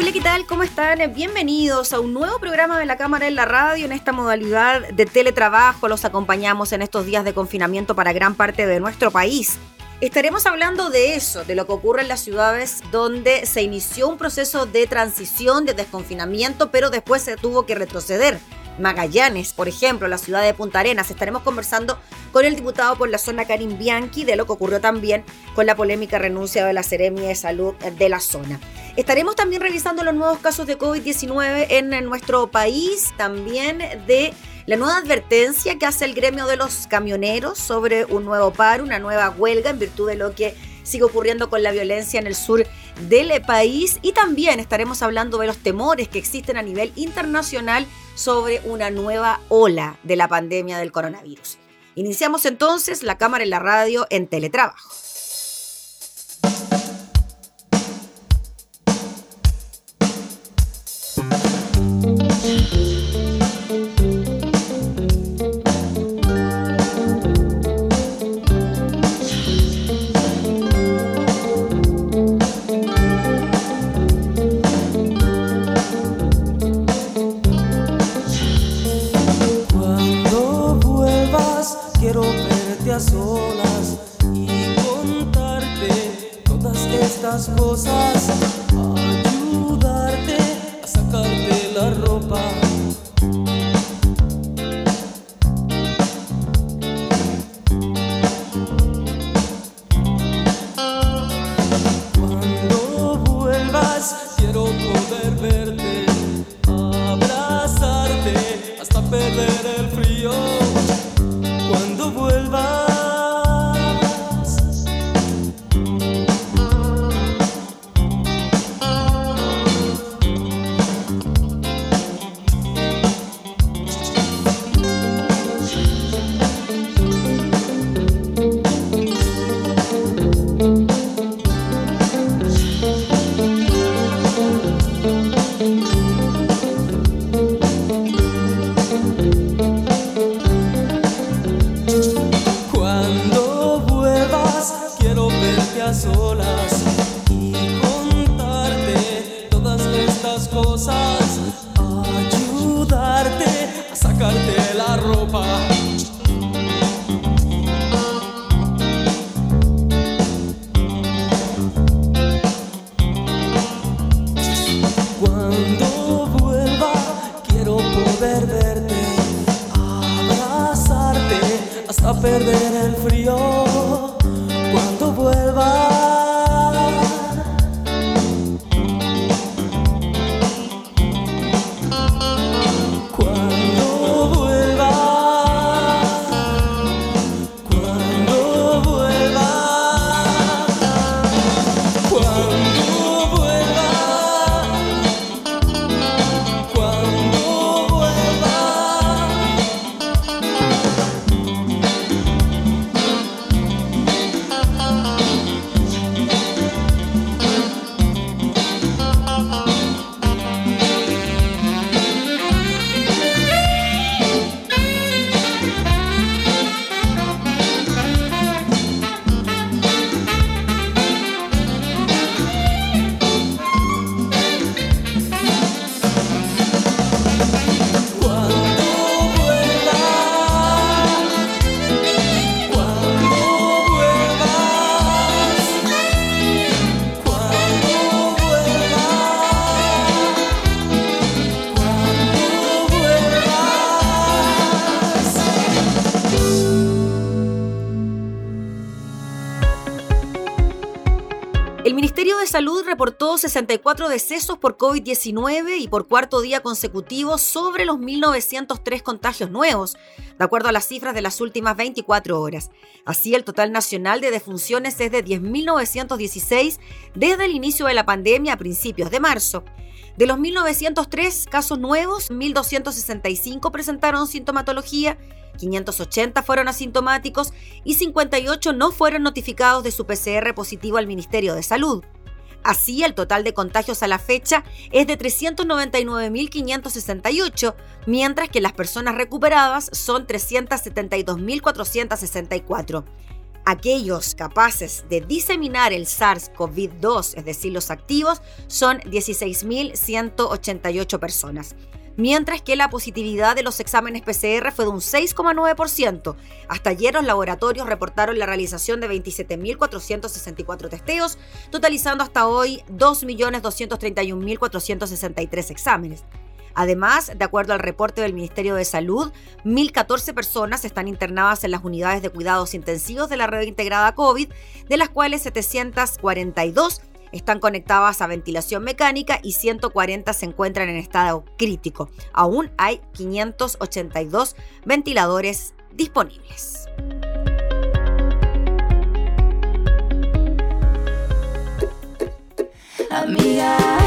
Hola, ¿qué tal? ¿Cómo están? Bienvenidos a un nuevo programa de la Cámara en la Radio en esta modalidad de teletrabajo. Los acompañamos en estos días de confinamiento para gran parte de nuestro país. Estaremos hablando de eso, de lo que ocurre en las ciudades donde se inició un proceso de transición, de desconfinamiento, pero después se tuvo que retroceder. Magallanes, por ejemplo, la ciudad de Punta Arenas. Estaremos conversando con el diputado por la zona Karim Bianchi de lo que ocurrió también con la polémica renuncia de la Seremia de Salud de la zona. Estaremos también revisando los nuevos casos de COVID-19 en nuestro país, también de la nueva advertencia que hace el gremio de los camioneros sobre un nuevo paro, una nueva huelga en virtud de lo que sigue ocurriendo con la violencia en el sur del país y también estaremos hablando de los temores que existen a nivel internacional sobre una nueva ola de la pandemia del coronavirus. Iniciamos entonces la cámara en la radio en teletrabajo. Salud reportó 64 decesos por COVID-19 y por cuarto día consecutivo sobre los 1.903 contagios nuevos, de acuerdo a las cifras de las últimas 24 horas. Así, el total nacional de defunciones es de 10.916 desde el inicio de la pandemia a principios de marzo. De los 1.903 casos nuevos, 1.265 presentaron sintomatología 580 fueron asintomáticos y 58 no fueron notificados de su PCR positivo al Ministerio de Salud. Así, el total de contagios a la fecha es de 399.568, mientras que las personas recuperadas son 372.464. Aquellos capaces de diseminar el SARS-CoV-2, es decir, los activos, son 16.188 personas mientras que la positividad de los exámenes PCR fue de un 6,9%. Hasta ayer los laboratorios reportaron la realización de 27.464 testeos, totalizando hasta hoy 2.231.463 exámenes. Además, de acuerdo al reporte del Ministerio de Salud, 1.014 personas están internadas en las unidades de cuidados intensivos de la red integrada COVID, de las cuales 742 están conectadas a ventilación mecánica y 140 se encuentran en estado crítico. Aún hay 582 ventiladores disponibles. Amiga,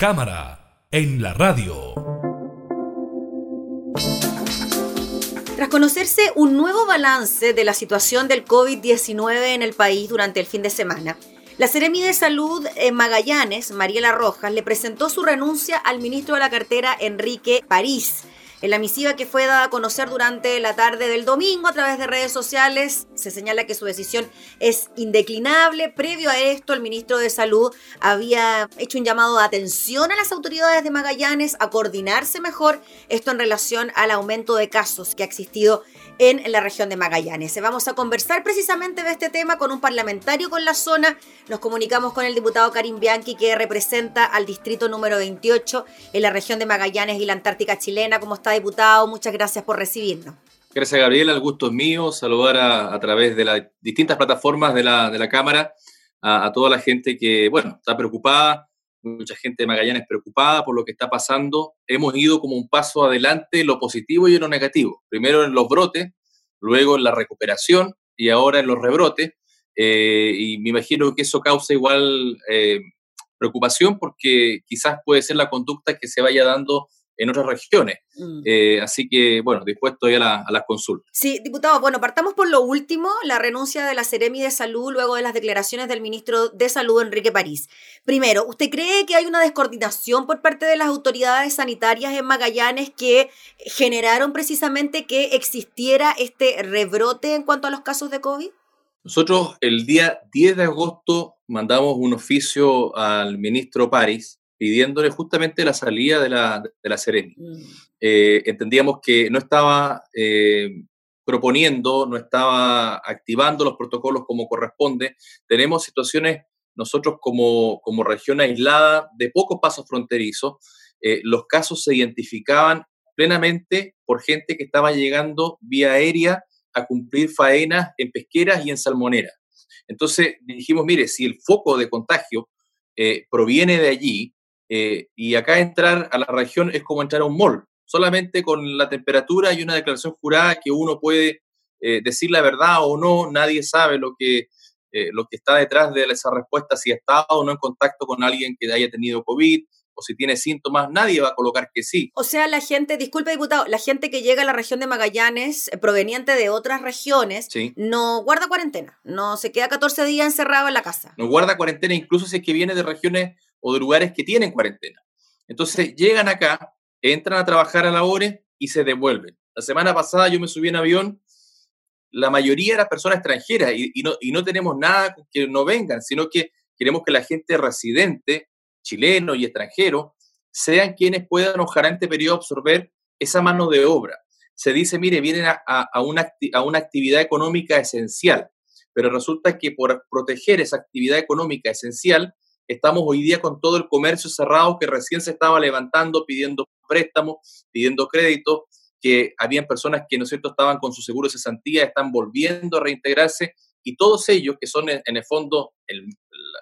cámara, en la radio. Tras conocerse un nuevo balance de la situación del COVID-19 en el país durante el fin de semana, La Seremi de Salud en Magallanes, Mariela Rojas, le presentó su renuncia al ministro de la cartera Enrique París. En la misiva que fue dada a conocer durante la tarde del domingo a través de redes sociales, se señala que su decisión es indeclinable. Previo a esto, el ministro de Salud había hecho un llamado de atención a las autoridades de Magallanes a coordinarse mejor, esto en relación al aumento de casos que ha existido en la región de Magallanes. Vamos a conversar precisamente de este tema con un parlamentario con la zona. Nos comunicamos con el diputado Karim Bianchi, que representa al distrito número 28 en la región de Magallanes y la Antártica chilena. ¿Cómo está, diputado? Muchas gracias por recibirnos. Gracias, Gabriela. El gusto es mío. Saludar a, a través de las distintas plataformas de la, de la Cámara a, a toda la gente que, bueno, está preocupada mucha gente de Magallanes preocupada por lo que está pasando. Hemos ido como un paso adelante en lo positivo y en lo negativo. Primero en los brotes, luego en la recuperación y ahora en los rebrotes. Eh, y me imagino que eso causa igual eh, preocupación porque quizás puede ser la conducta que se vaya dando en otras regiones. Mm. Eh, así que, bueno, dispuesto ya a, la, a, las consultas. Sí, diputado, bueno, partamos por lo último, la renuncia de la Seremi de Salud luego de las declaraciones del ministro de Salud, Enrique París. Primero, ¿usted cree que hay una descoordinación por parte de las autoridades sanitarias en Magallanes que generaron precisamente que existiera este rebrote en cuanto a los casos de COVID? Nosotros el día 10 de agosto mandamos un oficio al ministro París pidiéndole justamente la salida de la, de la Seremi. Eh, entendíamos que no estaba eh, proponiendo, no estaba activando los protocolos como corresponde. Tenemos situaciones nosotros como, como región aislada de pocos pasos fronterizos. Eh, los casos se identificaban plenamente por gente que estaba llegando vía aérea a cumplir faenas en pesqueras y en salmoneras. Entonces dijimos, mire, si el foco de contagio proviene de allí, eh, y acá entrar a la región es como entrar a un mall, solamente con la temperatura y una declaración jurada que uno puede eh, decir la verdad o no, nadie sabe lo que, eh, lo que está detrás de esa respuesta, si ha estado o no en contacto con alguien que haya tenido COVID o si tiene síntomas, nadie va a colocar que sí. O sea, la gente, disculpe diputado, la gente que llega a la región de Magallanes proveniente de otras regiones no guarda cuarentena, no se queda 14 días encerrado en la casa. No guarda cuarentena, incluso si es que viene de regiones o de lugares que tienen cuarentena. Entonces llegan acá, entran a trabajar a la hora y se devuelven. La semana pasada yo me subí en avión, la mayoría eran personas extranjeras y, y, no, y no tenemos nada que no vengan, sino que queremos que la gente residente, chileno y extranjero, sean quienes puedan ojalá en este periodo absorber esa mano de obra. Se dice, mire, vienen a, a, una, a una actividad económica esencial, pero resulta que por proteger esa actividad económica esencial, Estamos hoy día con todo el comercio cerrado que recién se estaba levantando, pidiendo préstamos, pidiendo créditos, que habían personas que, ¿no es cierto?, estaban con su seguro de cesantía, están volviendo a reintegrarse y todos ellos, que son en, el fondo,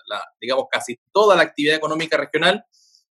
la, digamos, casi toda la actividad económica regional,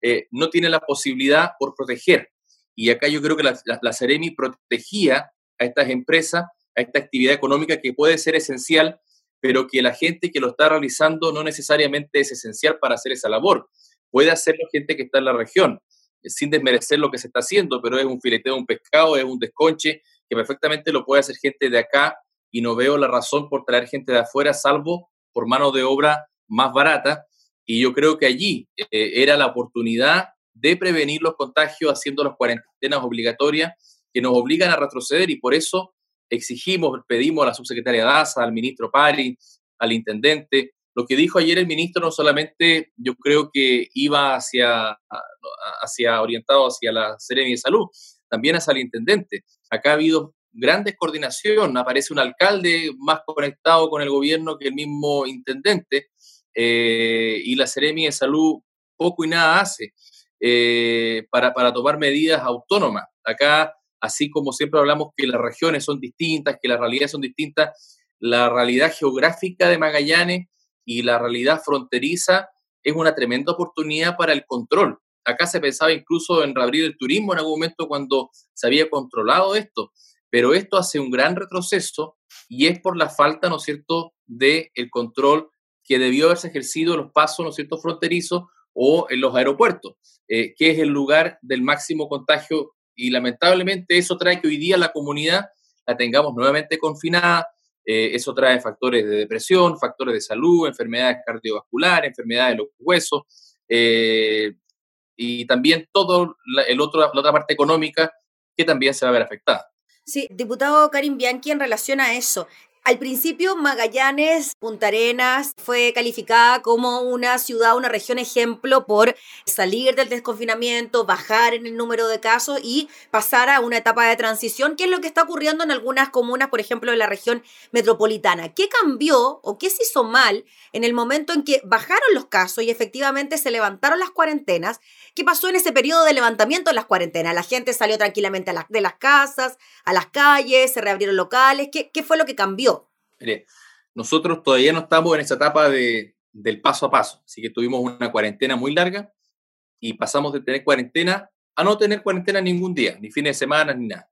eh, no tienen la posibilidad por proteger. Y acá yo creo que la, la, la protegía a estas empresas, a esta actividad económica que puede ser esencial pero que la gente que lo está realizando no necesariamente es esencial para hacer esa labor. Puede hacerlo gente que está en la región, sin desmerecer lo que se está haciendo, pero es un fileteo de un pescado, es un desconche, que perfectamente lo puede hacer gente de acá y no veo la razón por traer gente de afuera, salvo por mano de obra más barata. Y yo creo que allí eh, era la oportunidad de prevenir los contagios haciendo las cuarentenas obligatorias que nos obligan a retroceder y por eso exigimos, pedimos a la subsecretaria Daza, al ministro Pari, al intendente. Lo que dijo ayer el ministro no solamente yo creo que iba hacia, hacia orientado hacia la Seremi de Salud, también hacia el intendente. Acá ha habido gran descoordinación, aparece un alcalde más conectado con el gobierno que el mismo intendente, eh, y la Seremi de Salud poco y nada hace eh, para, para tomar medidas autónomas. Acá así como siempre hablamos que las regiones son distintas, que las realidades son distintas, la realidad geográfica de Magallanes y la realidad fronteriza es una tremenda oportunidad para el control. Acá se pensaba incluso en reabrir el turismo en algún momento cuando se había controlado esto, pero esto hace un gran retroceso y es por la falta, ¿no es cierto?, del el control que debió haberse ejercido en los pasos, ¿no es cierto?, fronterizos o en los aeropuertos, eh, que es el lugar del máximo contagio y lamentablemente eso trae que hoy día la comunidad la tengamos nuevamente confinada, eh, eso trae factores de depresión, factores de salud, enfermedades cardiovasculares, enfermedades de los huesos, eh, y también todo el otro, la otra parte económica que también se va a ver afectada. Sí, diputado Karim Bianchi, en relación a eso, al principio, Magallanes, Punta Arenas, fue calificada como una ciudad, una región ejemplo por salir del desconfinamiento, bajar en el número de casos y pasar a una etapa de transición, que es lo que está ocurriendo en algunas comunas, por ejemplo, en la región metropolitana. ¿Qué cambió o qué se hizo mal en el momento en que bajaron los casos y efectivamente se levantaron las cuarentenas? ¿Qué pasó en ese periodo de levantamiento de las cuarentenas? La gente salió tranquilamente de las casas, a las calles, se reabrieron locales. ¿Qué, fue lo que cambió? Mire, nosotros todavía no estamos en esa etapa de, del paso a paso, así que tuvimos una cuarentena muy larga y pasamos de tener cuarentena a no tener cuarentena ningún día, ni fines de semana, ni nada.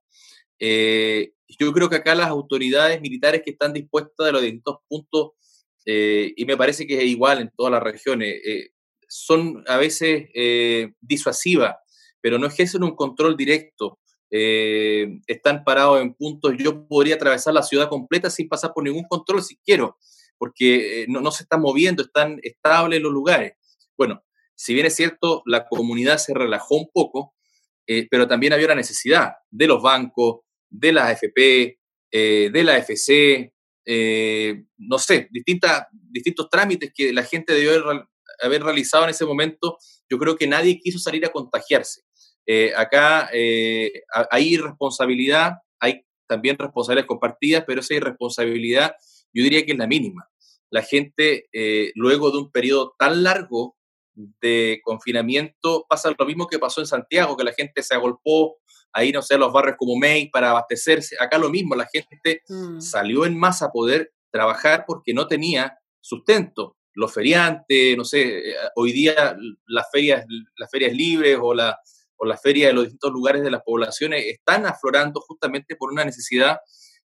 Eh, yo creo que acá las autoridades militares que están dispuestas de los distintos puntos, eh, y me parece que es igual en todas las regiones, eh, son a veces disuasivas, pero no ejercen un control directo eh, están parados en puntos. Yo podría atravesar la ciudad completa sin pasar por ningún control si quiero, porque eh, no, se están moviendo, están estables los lugares. Bueno, si bien es cierto, la comunidad se relajó un poco, eh, pero también había una necesidad de los bancos, de las AFP, de la FC, no sé, distintas, distintos trámites que la gente debió haber realizado en ese momento. Yo creo que nadie quiso salir a contagiarse. Eh, acá eh, hay responsabilidad, hay también responsabilidades compartidas, pero esa irresponsabilidad yo diría que es la mínima. La gente, eh, luego de un periodo tan largo de confinamiento, pasa lo mismo que pasó en Santiago, que la gente se agolpó ahí, no sé, los barrios como May para abastecerse. Acá lo mismo, la gente mm. salió en masa a poder trabajar porque no tenía sustento. Los feriantes, no sé, hoy día las ferias, las ferias libres o la, o la feria de los distintos lugares de las poblaciones están aflorando justamente por una necesidad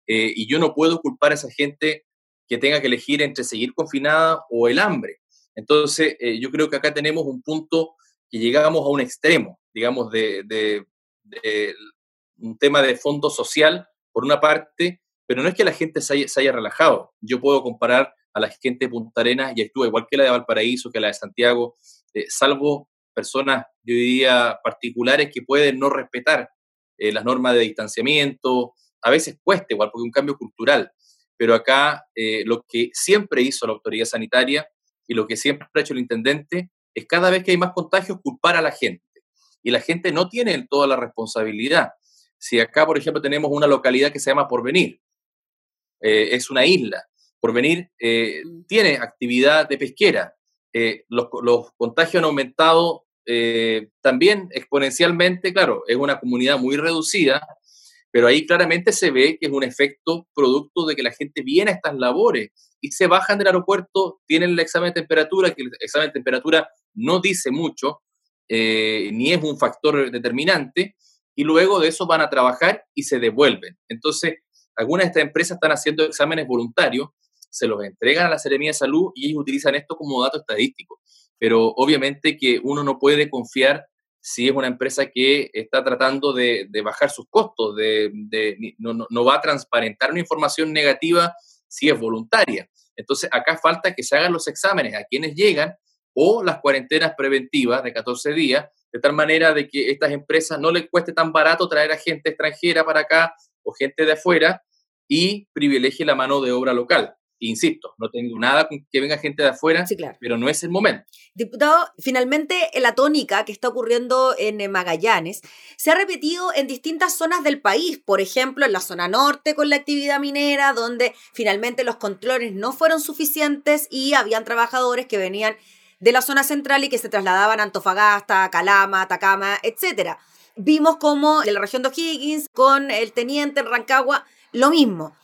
eh, y yo no puedo culpar a esa gente que tenga que elegir entre seguir confinada o el hambre. Entonces, eh, yo creo que acá tenemos un punto que llegamos a un extremo, digamos, de, de, un tema de fondo social, por una parte, pero no es que la gente se haya, relajado. Yo puedo comparar a la gente de Punta Arenas y actúa igual que la de Valparaíso, que la de Santiago, eh, salvo personas, yo diría, particulares que pueden no respetar eh, las normas de distanciamiento, a veces cuesta igual, porque es un cambio cultural, pero acá eh, lo que siempre hizo la autoridad sanitaria y lo que siempre ha hecho el intendente es cada vez que hay más contagios culpar a la gente. Y la gente no tiene toda la responsabilidad. Si acá, por ejemplo, tenemos una localidad que se llama Porvenir, eh, es una isla. Porvenir mm. tiene actividad de pesquera. los, los, contagios han aumentado eh, también exponencialmente, claro, es una comunidad muy reducida, pero ahí claramente se ve que es un efecto producto de que la gente viene a estas labores y se bajan del aeropuerto, tienen el examen de temperatura, que el examen de temperatura no dice mucho, eh, ni es un factor determinante, y luego de eso van a trabajar y se devuelven. Entonces, algunas de estas empresas están haciendo exámenes voluntarios, se los entregan a la Seremía de Salud y ellos utilizan esto como dato estadístico pero obviamente que uno no puede confiar si es una empresa que está tratando de, bajar sus costos, de, no, va a transparentar una información negativa si es voluntaria. Entonces, acá falta que se hagan los exámenes a quienes llegan o las cuarentenas preventivas de 14 días, de tal manera de que estas empresas no les cueste tan barato traer a gente extranjera para acá o gente de afuera y privilegie la mano de obra local. Insisto, no tengo nada con que venga gente de afuera, pero no es el momento. Diputado, finalmente la tónica que está ocurriendo en eh, Magallanes se ha repetido en distintas zonas del país, por ejemplo en la zona norte con la actividad minera, donde finalmente los controles no fueron suficientes y habían trabajadores que venían de la zona central y que se trasladaban a Antofagasta, Calama, Atacama, etc. Vimos como en la región de O'Higgins, con el teniente en Rancagua, lo mismo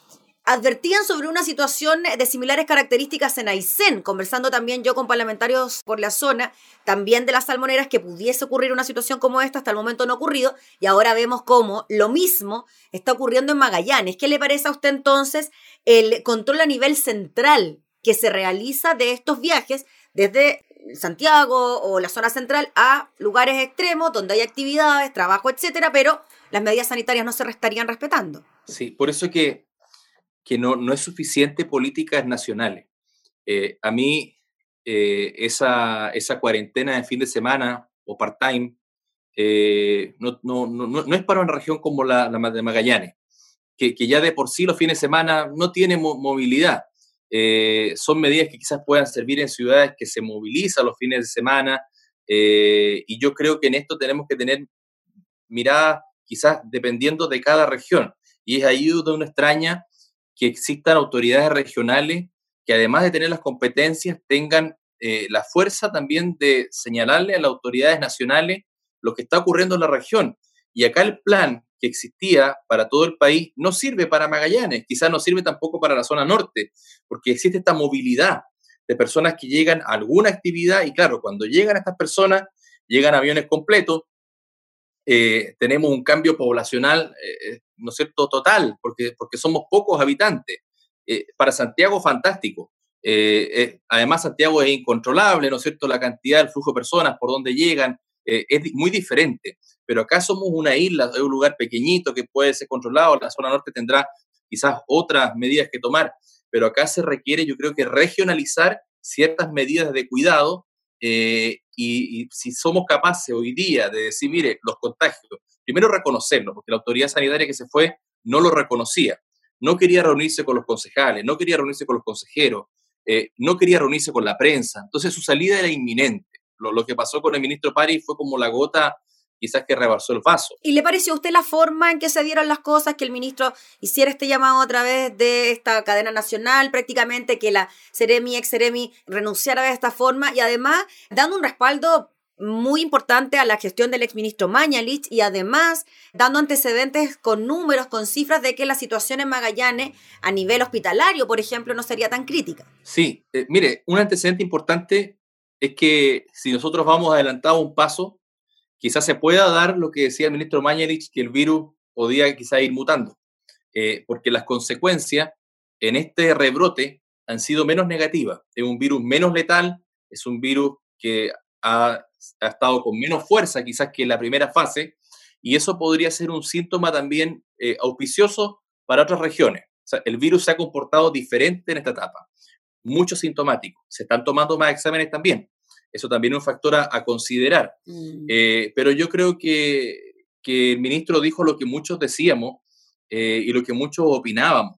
advertían sobre una situación de similares características en Aysén, conversando también yo con parlamentarios por la zona, también de las salmoneras, que pudiese ocurrir una situación como esta, hasta el momento no ha ocurrido, y ahora vemos cómo lo mismo está ocurriendo en Magallanes. ¿Qué le parece a usted entonces el control a nivel central que se realiza de estos viajes desde Santiago o la zona central a lugares extremos donde hay actividades, trabajo, etcétera, pero las medidas sanitarias no se estarían respetando? Sí, por eso que que no, no es suficiente políticas nacionales. Eh, a mí, eh, esa, esa cuarentena de fin de semana o part-time eh, no, no, no, no, es para una región como la, la de Magallanes, que, que, ya de por sí los fines de semana no tiene mo movilidad. Son medidas que quizás puedan servir en ciudades que se movilizan los fines de semana y yo creo que en esto tenemos que tener mirada quizás dependiendo de cada región. Y es ahí donde uno extraña que existan autoridades regionales que además de tener las competencias tengan eh, la fuerza también de señalarle a las autoridades nacionales lo que está ocurriendo en la región. Y acá el plan que existía para todo el país no sirve para Magallanes, quizás no sirve tampoco para la zona norte, porque existe esta movilidad de personas que llegan a alguna actividad y claro, cuando llegan estas personas, llegan aviones completos, eh, tenemos un cambio poblacional, eh, ¿no es cierto?, total, porque, porque somos pocos habitantes. Eh, para Santiago, fantástico. además, Santiago es incontrolable, ¿no es cierto?, la cantidad, el flujo de personas, por donde llegan, es muy diferente. Pero acá somos una isla, es un lugar pequeñito que puede ser controlado, la zona norte tendrá quizás otras medidas que tomar, pero acá se requiere, yo creo que regionalizar ciertas medidas de cuidado eh, y, y, si somos capaces hoy día de decir, mire, los contagios, primero reconocerlo, porque la autoridad sanitaria que se fue no lo reconocía, no quería reunirse con los concejales, no quería reunirse con los consejeros, eh, no quería reunirse con la prensa, entonces su salida era inminente. Lo, lo que pasó con el ministro París fue como la gota quizás que rebasó el vaso. ¿Y le pareció a usted la forma en que se dieron las cosas, que el ministro hiciera este llamado a través de esta cadena nacional, prácticamente que la Ceremi, ex Ceremi, renunciara de esta forma y además dando un respaldo muy importante a la gestión del exministro Mañalich y además dando antecedentes con números, con cifras de que la situación en Magallanes a nivel hospitalario, por ejemplo, no sería tan crítica. Sí, eh, mire, un antecedente importante es que si nosotros vamos adelantado un paso, quizás se pueda dar lo que decía el ministro Mañalich, que el virus podía quizás ir mutando, eh, porque las consecuencias en este rebrote han sido menos negativas. Es un virus menos letal, es un virus que ha, ha estado con menos fuerza quizás que en la primera fase, y eso podría ser un síntoma también eh, auspicioso para otras regiones. El virus se ha comportado diferente en esta etapa, mucho sintomático. Se están tomando más exámenes también. Eso también es un factor a, a considerar. Mm. Eh, pero yo creo que, que, el ministro dijo lo que muchos decíamos eh, y lo que muchos opinábamos.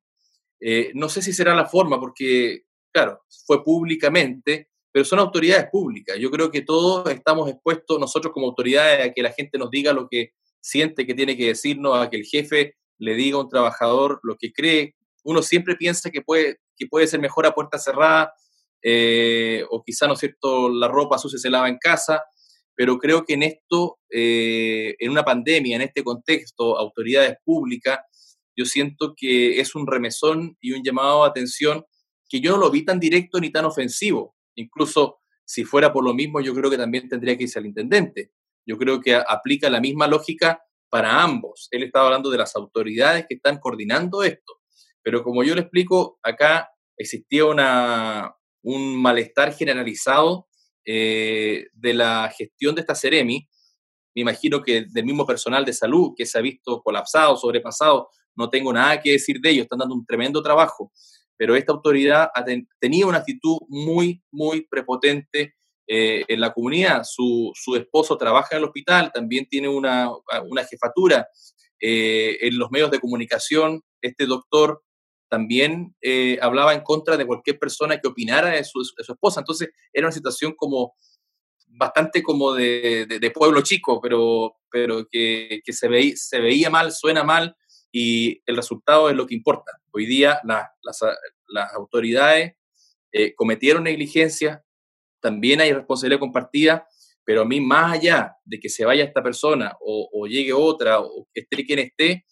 Eh, no sé si será la forma, porque, claro, fue públicamente, pero son autoridades públicas. Yo creo que todos estamos expuestos, nosotros como autoridades, a que la gente nos diga lo que siente que tiene que decirnos, a que el jefe le diga a un trabajador lo que cree. Uno siempre piensa que puede, que puede ser mejor a puerta cerrada, eh, o quizá, ¿no es cierto?, la ropa sucia se lava en casa, pero creo que en esto, eh, en una pandemia, en este contexto, autoridades públicas, yo siento que es un remesón y un llamado a atención que yo no lo vi tan directo ni tan ofensivo. Incluso si fuera por lo mismo, yo creo que también tendría que irse al intendente. Yo creo que aplica la misma lógica para ambos. Él estaba hablando de las autoridades que están coordinando esto. Pero como yo le explico, acá existía una, un malestar generalizado eh, de la gestión de esta Ceremi. Me imagino que del mismo personal de salud que se ha visto colapsado, sobrepasado, no tengo nada que decir de ellos, están dando un tremendo trabajo, pero esta autoridad ten, tenía una actitud muy, muy prepotente eh, en la comunidad. Su, su, esposo trabaja en el hospital, también tiene una, una jefatura eh, en los medios de comunicación. Este doctor también eh, hablaba en contra de cualquier persona que opinara de su, esposa. Entonces era una situación como bastante como de, pueblo chico, pero, pero que, se, veía, se, veía mal, suena mal y el resultado es lo que importa. Hoy día la, las, las, autoridades eh, cometieron negligencia, también hay responsabilidad compartida, pero a mí más allá de que se vaya esta persona o, o llegue otra o esté quien esté,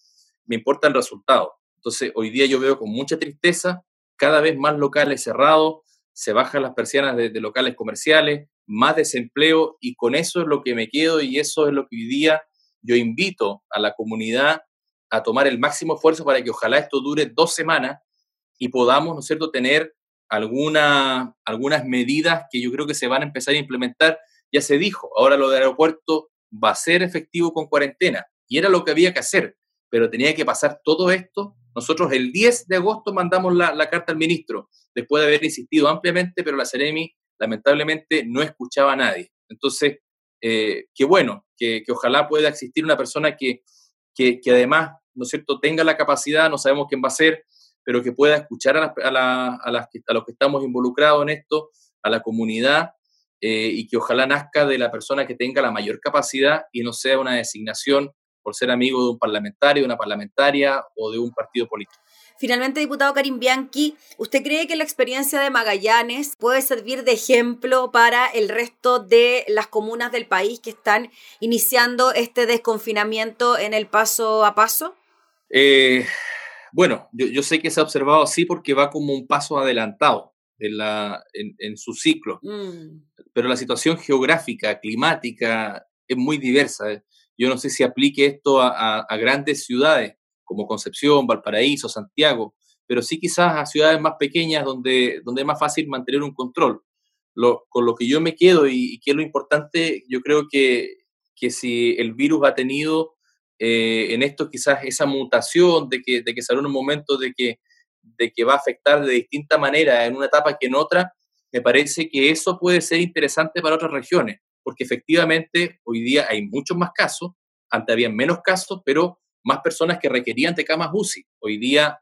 me importa el resultado entonces, hoy día yo veo con mucha tristeza cada vez más locales cerrados, se bajan las persianas de, de, locales comerciales, más desempleo y con eso es lo que me quedo y eso es lo que hoy día yo invito a la comunidad a tomar el máximo esfuerzo para que ojalá esto dure dos semanas y podamos, ¿no es cierto?, tener alguna, algunas medidas que yo creo que se van a empezar a implementar. Ya se dijo, ahora lo del aeropuerto va a ser efectivo con cuarentena y era lo que había que hacer, pero tenía que pasar todo esto Nosotros el 10 de agosto mandamos la, carta al ministro, después de haber insistido ampliamente, pero la Ceremi lamentablemente no escuchaba a nadie. Entonces, eh, qué bueno, que, que, ojalá pueda existir una persona que, que, que, además, ¿no es cierto?, tenga la capacidad, no sabemos quién va a ser, pero que pueda escuchar a, a, la, a, las, a los que estamos involucrados en esto, a la comunidad, eh, y que ojalá nazca de la persona que tenga la mayor capacidad y no sea una designación por ser amigo de un parlamentario, de una parlamentaria o de un partido político. Finalmente, diputado Karim Bianchi, ¿usted cree que la experiencia de Magallanes puede servir de ejemplo para el resto de las comunas del país que están iniciando este desconfinamiento en el paso a paso? Eh, bueno, yo, yo, sé que se ha observado así porque va como un paso adelantado en, la, en, en su ciclo, mm. pero la situación geográfica, climática, es muy diversa. Yo no sé si aplique esto a, grandes ciudades como Concepción, Valparaíso, Santiago, pero sí quizás a ciudades más pequeñas donde, donde es más fácil mantener un control. Con lo que yo me quedo y, y, que es lo importante, yo creo que, que si el virus ha tenido eh, en esto quizás esa mutación de que, de que salió en un momento de que, de que va a afectar de distinta manera en una etapa que en otra, me parece que eso puede ser interesante para otras regiones, porque efectivamente hoy día hay muchos más casos, antes había menos casos, pero más personas que requerían de camas UCI. Hoy día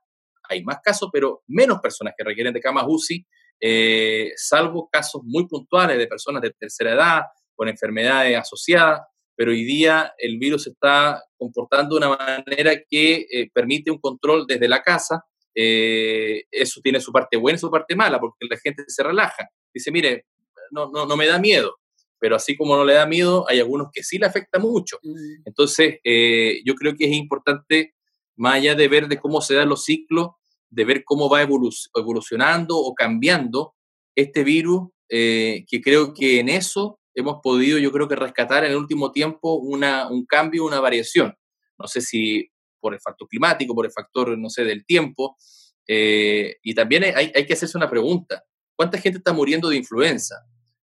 hay más casos, pero menos personas que requieren de camas UCI, eh, salvo casos muy puntuales de personas de tercera edad, con enfermedades asociadas, pero hoy día el virus se está comportando de una manera que eh, permite un control desde la casa. Eh, eso tiene su parte buena y su parte mala, porque la gente se relaja. Dice, mire, no, no, no me da miedo pero así como no le da miedo, hay algunos que sí le afecta mucho. Mm. Entonces, eh, yo creo que es importante, más allá de ver de cómo se dan los ciclos, de ver cómo va evolucionando o cambiando este virus, eh, que creo que en eso hemos podido, yo creo que rescatar en el último tiempo una, un cambio, una variación. No sé si por el factor climático, por el factor, no sé, del tiempo. Eh, y también hay, hay que hacerse una pregunta. ¿Cuánta gente está muriendo de influenza?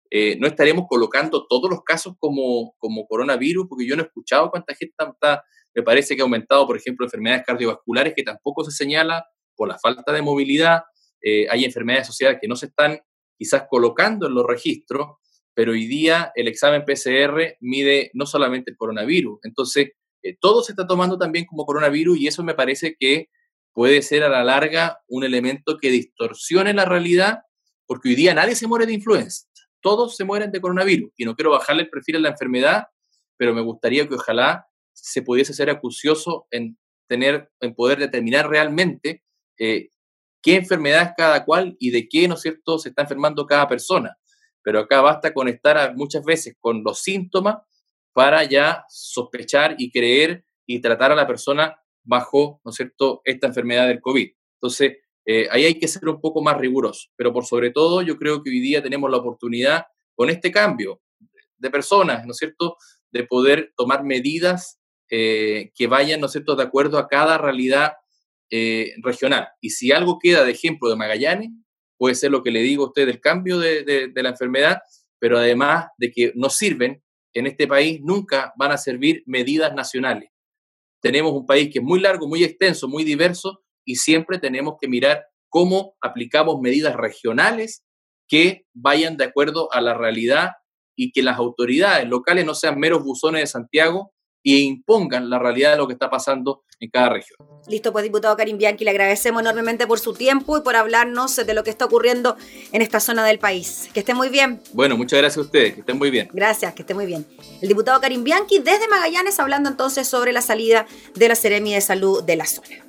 Eh, no estaremos colocando todos los casos como, como coronavirus, porque yo no he escuchado cuánta gente está, me parece que ha aumentado, por ejemplo, enfermedades cardiovasculares que tampoco se señala por la falta de movilidad, eh, hay enfermedades asociadas que no se están quizás colocando en los registros, pero hoy día el examen PCR mide no solamente el coronavirus, entonces eh, todo se está tomando también como coronavirus y eso me parece que puede ser a la larga un elemento que distorsione la realidad, porque hoy día nadie se muere de influenza todos se mueren de coronavirus. Y no quiero bajarle el perfil a la enfermedad, pero me gustaría que ojalá se pudiese ser acucioso en tener, en poder determinar realmente eh, qué enfermedad es cada cual y de qué, ¿no es cierto?, se está enfermando cada persona. Pero acá basta conectar a, muchas veces con los síntomas para ya sospechar y creer y tratar a la persona bajo, ¿no es cierto?, esta enfermedad del COVID. Entonces, eh, ahí hay que ser un poco más riguroso, pero por sobre todo yo creo que hoy día tenemos la oportunidad con este cambio de personas, ¿no es cierto?, de poder tomar medidas eh, que vayan, ¿no es cierto?, de acuerdo a cada realidad eh, regional. Y si algo queda de ejemplo de Magallanes, puede ser lo que le digo a usted del cambio de, la enfermedad, pero además de que no sirven en este país, nunca van a servir medidas nacionales. Tenemos un país que es muy largo, muy extenso, muy diverso, y siempre tenemos que mirar cómo aplicamos medidas regionales que vayan de acuerdo a la realidad y que las autoridades locales no sean meros buzones de Santiago e impongan la realidad de lo que está pasando en cada región. Listo, pues diputado Karim Bianchi, le agradecemos enormemente por su tiempo y por hablarnos de lo que está ocurriendo en esta zona del país. Que esté muy bien. Bueno, muchas gracias a ustedes, que estén muy bien. Gracias, que esté muy bien. El diputado Karim Bianchi desde Magallanes hablando entonces sobre la salida de la Seremi de Salud de la zona.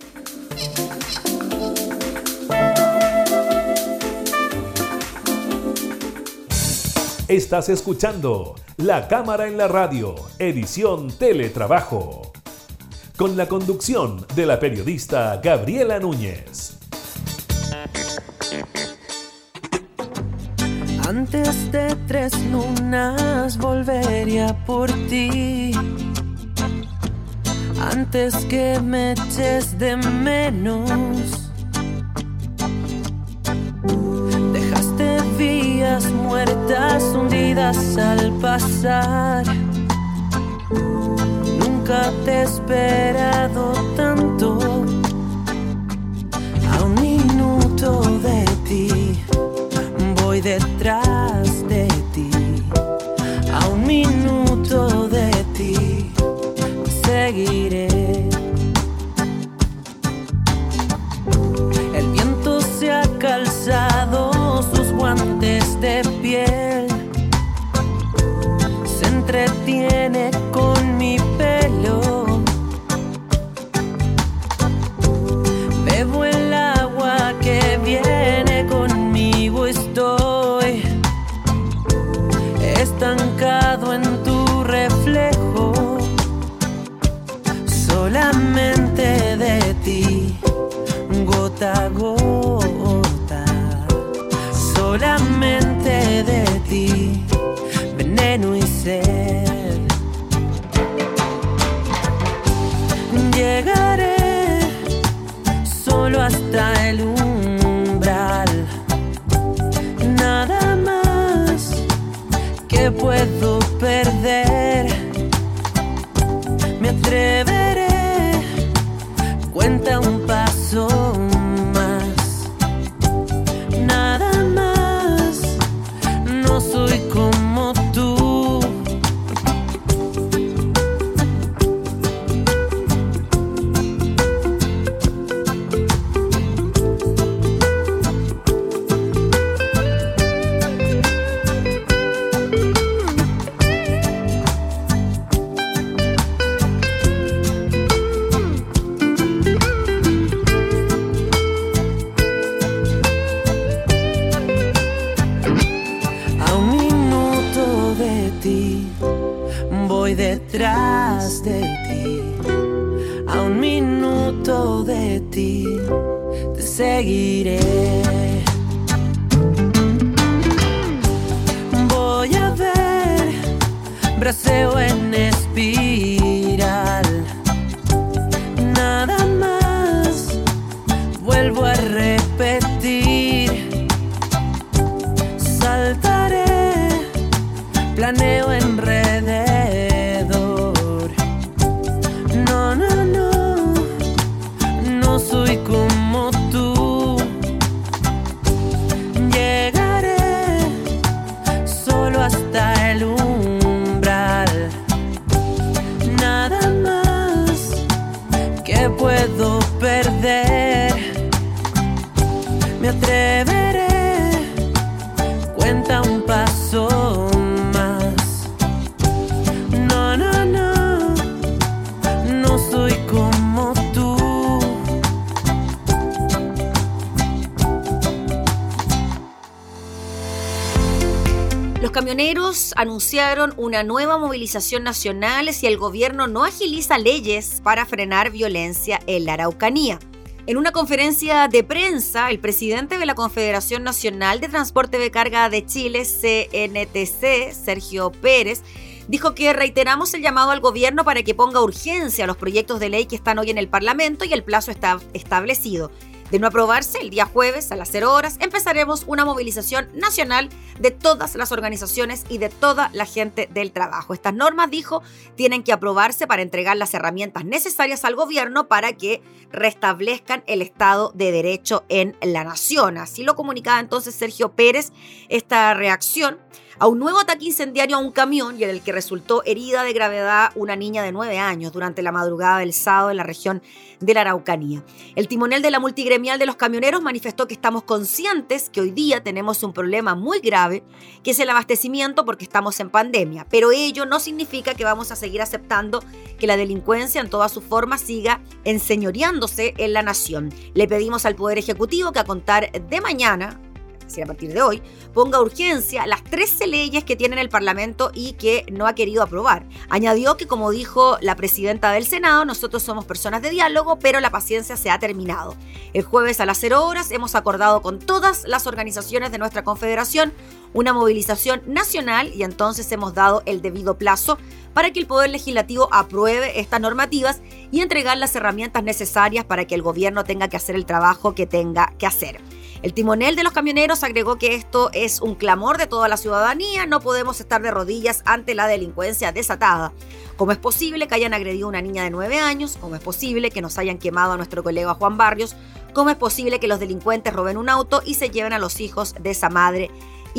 Estás escuchando La Cámara en la Radio, edición Teletrabajo, con la conducción de la periodista Gabriela Núñez. Antes de tres lunas volvería por ti antes que me eches de menos. Dejaste vías muertas hundidas al pasar. Nunca te he esperado tanto. A un minuto de ti voy detrás. Solamente de ti, gota a gota, solamente de ti, veneno y sed. Llegaré solo hasta el umbral, nada más que puedo perder. Me atreveré, braceo en espiral. Nada más, vuelvo a repetir saltaré, planeo enrededor. Anunciaron una nueva movilización nacional si el gobierno no agiliza leyes para frenar violencia en la Araucanía. En una conferencia de prensa, el presidente de la Confederación Nacional de Transporte de Carga de Chile, CNTC, Sergio Pérez, dijo que reiteramos el llamado al gobierno para que ponga urgencia a los proyectos de ley que están hoy en el Parlamento y el plazo está establecido. De no aprobarse, el día jueves a las 0 horas empezaremos una movilización nacional de todas las organizaciones y de toda la gente del trabajo. Estas normas, dijo, tienen que aprobarse para entregar las herramientas necesarias al gobierno para que restablezcan el Estado de Derecho en la nación. Así lo comunicaba entonces Sergio Pérez esta reacción a un nuevo ataque incendiario a un camión y en el que resultó herida de gravedad una niña de 9 años durante la madrugada del sábado en la región de la Araucanía. El timonel de la multigremial de los camioneros manifestó que estamos conscientes que hoy día tenemos un problema muy grave, que es el abastecimiento porque estamos en pandemia, pero ello no significa que vamos a seguir aceptando que la delincuencia en todas sus formas siga enseñoreándose en la nación. Le pedimos al Poder Ejecutivo que a contar de mañana, decir, a partir de hoy, ponga urgencia las 13 leyes que tiene el Parlamento y que no ha querido aprobar. Añadió que, como dijo la presidenta del Senado, nosotros somos personas de diálogo, pero la paciencia se ha terminado. El jueves a las 0 horas hemos acordado con todas las organizaciones de nuestra confederación una movilización nacional y entonces hemos dado el debido plazo para que el Poder Legislativo apruebe estas normativas y entregar las herramientas necesarias para que el gobierno tenga que hacer el trabajo que tenga que hacer. El timonel de los camioneros agregó que esto es un clamor de toda la ciudadanía, no podemos estar de rodillas ante la delincuencia desatada. ¿Cómo es posible que hayan agredido a una niña de 9 años? ¿Cómo es posible que nos hayan quemado a nuestro colega Juan Barrios? ¿Cómo es posible que los delincuentes roben un auto y se lleven a los hijos de esa madre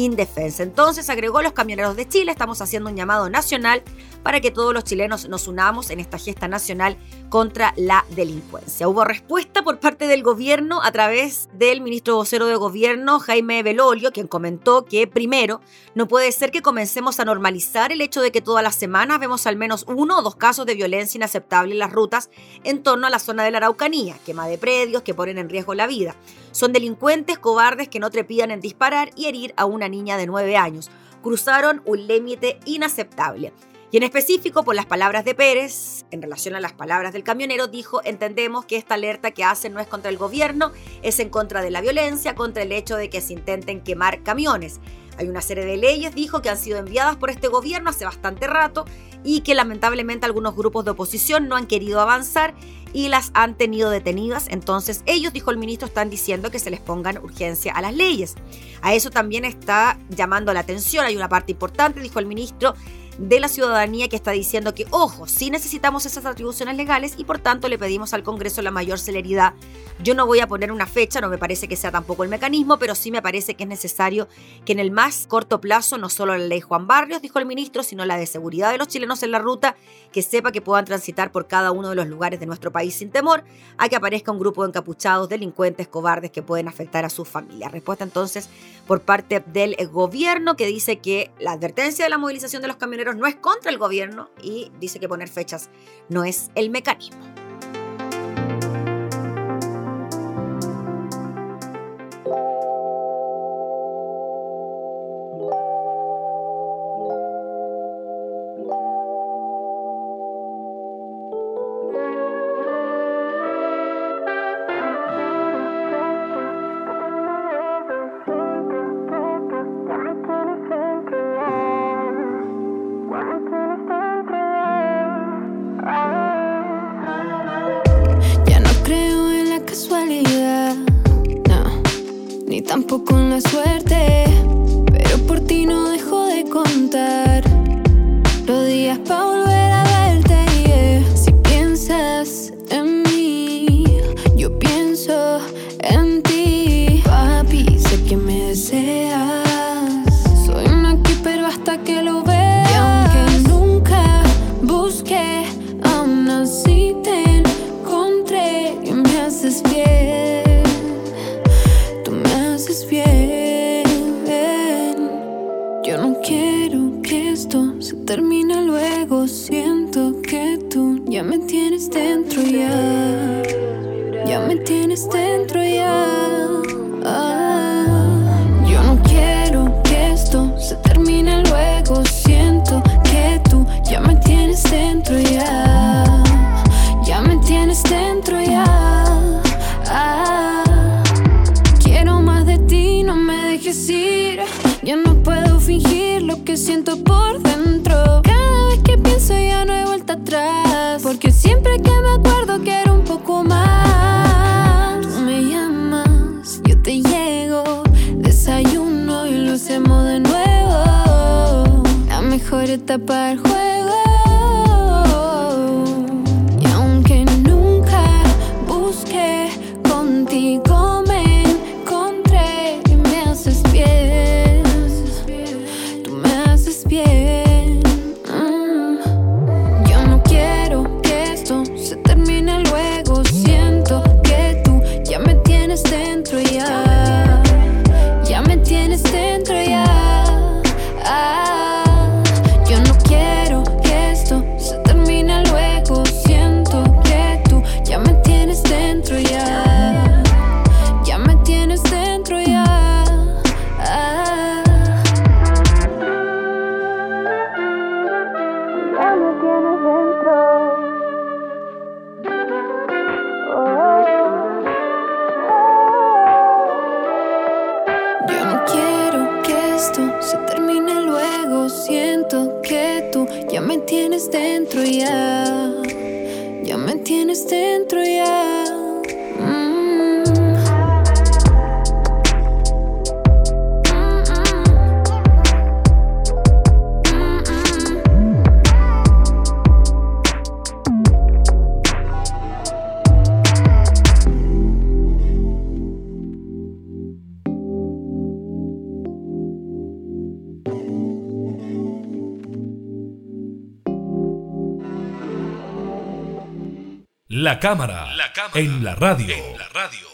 indefensa. Entonces agregó los camioneros de Chile, estamos haciendo un llamado nacional para que todos los chilenos nos unamos en esta gesta nacional contra la delincuencia. Hubo respuesta por parte del gobierno a través del ministro vocero de gobierno, Jaime Belolio, quien comentó que primero, no puede ser que comencemos a normalizar el hecho de que todas las semanas vemos al menos uno o dos casos de violencia inaceptable en las rutas en torno a la zona de la Araucanía, quema de predios que ponen en riesgo la vida. Son delincuentes cobardes que no trepidan en disparar y herir a una niña de 9 años. Cruzaron un límite inaceptable. Y en específico, por las palabras de Pérez, en relación a las palabras del camionero, dijo, entendemos que esta alerta que hacen no es contra el gobierno, es en contra de la violencia, contra el hecho de que se intenten quemar camiones. Hay una serie de leyes, dijo, que han sido enviadas por este gobierno hace bastante rato y que lamentablemente algunos grupos de oposición no han querido avanzar y las han tenido detenidas. Entonces ellos, dijo el ministro, están diciendo que se les pongan urgencia a las leyes. A eso también está llamando la atención. Hay una parte importante, dijo el ministro, de la ciudadanía que está diciendo que, ojo, sí necesitamos esas atribuciones legales y por tanto le pedimos al Congreso la mayor celeridad. Yo no voy a poner una fecha, no me parece que sea tampoco el mecanismo, pero sí me parece que es necesario que en el más corto plazo, no solo la ley Juan Barrios, dijo el ministro, sino la de seguridad de los chilenos en la ruta, que sepa que puedan transitar por cada uno de los lugares de nuestro país sin temor a que aparezca un grupo de encapuchados, delincuentes, cobardes que pueden afectar a sus familias. Respuesta entonces por parte del gobierno que dice que la advertencia de la movilización de los camioneros no es contra el gobierno y dice que poner fechas no es el mecanismo. Ya me tienes dentro ya. Ya me tienes dentro. La cámara, en, la radio. en la radio.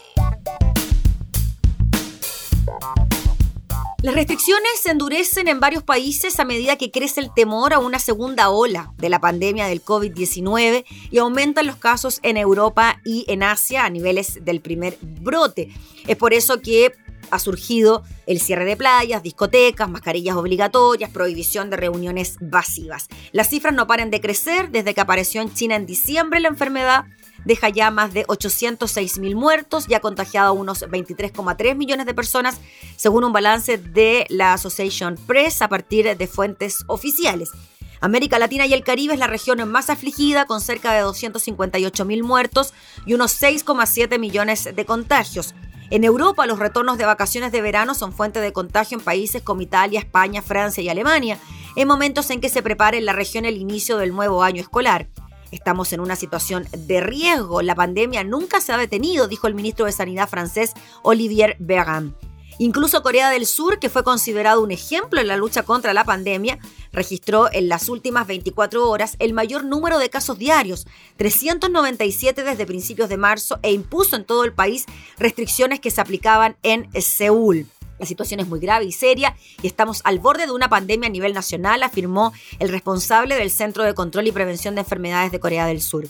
Las restricciones se endurecen en varios países a medida que crece el temor a una segunda ola de la pandemia del COVID-19 y aumentan los casos en Europa y en Asia a niveles del primer brote. Es por eso que ha surgido el cierre de playas, discotecas, mascarillas obligatorias, prohibición de reuniones masivas. Las cifras no paran de crecer desde que apareció en China en diciembre la enfermedad deja ya más de 806 mil muertos y ha contagiado a unos 23,3 millones de personas, según un balance de la Association Press a partir de fuentes oficiales. América Latina y el Caribe es la región más afligida, con cerca de 258 mil muertos y unos 6,7 millones de contagios. En Europa, los retornos de vacaciones de verano son fuente de contagio en países como Italia, España, Francia y Alemania, en momentos en que se prepara en la región el inicio del nuevo año escolar. Estamos en una situación de riesgo. La pandemia nunca se ha detenido, dijo el ministro de Sanidad francés Olivier Véran. Incluso Corea del Sur, que fue considerado un ejemplo en la lucha contra la pandemia, registró en las últimas 24 horas el mayor número de casos diarios, 397 desde principios de marzo, e impuso en todo el país restricciones que se aplicaban en Seúl. La situación es muy grave y seria y estamos al borde de una pandemia a nivel nacional, afirmó el responsable del Centro de Control y Prevención de Enfermedades de Corea del Sur.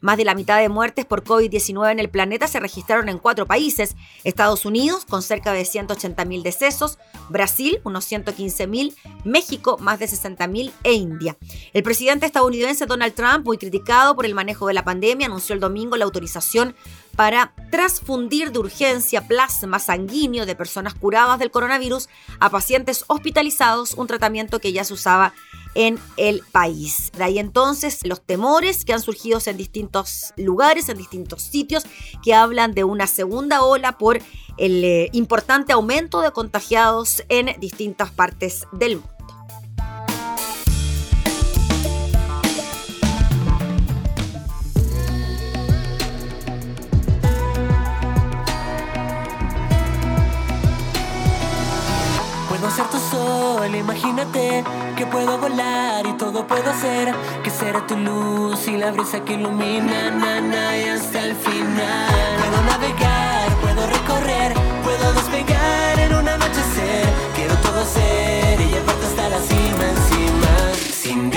Más de la mitad de muertes por COVID-19 en el planeta se registraron en cuatro países. Estados Unidos, con cerca de 180.000 decesos, Brasil, unos 115.000, México, más de 60.000 e India. El presidente estadounidense Donald Trump, muy criticado por el manejo de la pandemia, anunció el domingo la autorización para transfundir de urgencia plasma sanguíneo de personas curadas del coronavirus a pacientes hospitalizados, un tratamiento que ya se usaba en el país. De ahí entonces los temores que han surgido en distintos lugares, en distintos sitios, que hablan de una segunda ola por el eh, importante aumento de contagiados en distintas partes del mundo. Imagínate que puedo volar y todo puedo hacer. Que será tu luz y la brisa que ilumina, na, y hasta el final. Puedo navegar, puedo recorrer, puedo despegar en un anochecer. Quiero todo ser y llevarte hasta la cima encima, sin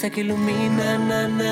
brisa que ilumina na, na,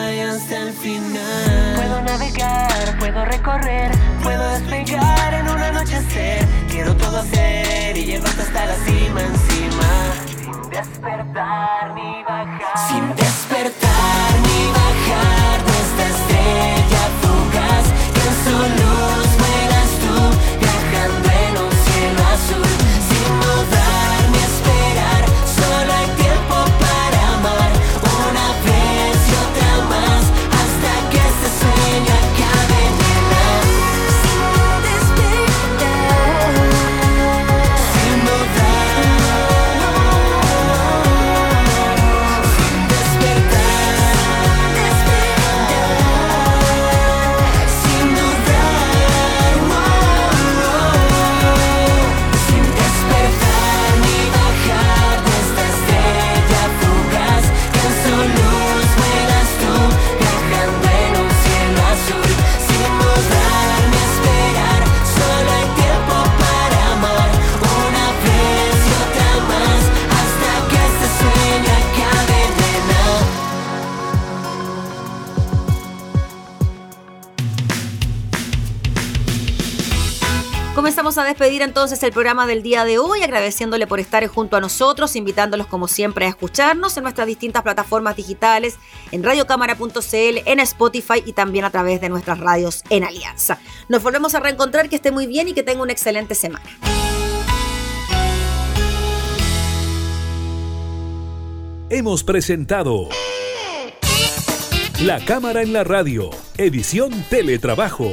despedir entonces el programa del día de hoy, agradeciéndole por estar junto a nosotros, invitándolos como siempre a escucharnos en nuestras distintas plataformas digitales, en radiocámara.cl, en Spotify y también a través de nuestras radios en Alianza. Nos volvemos a reencontrar, que esté muy bien y que tenga una excelente semana. Hemos presentado La Cámara en la Radio, edición Teletrabajo.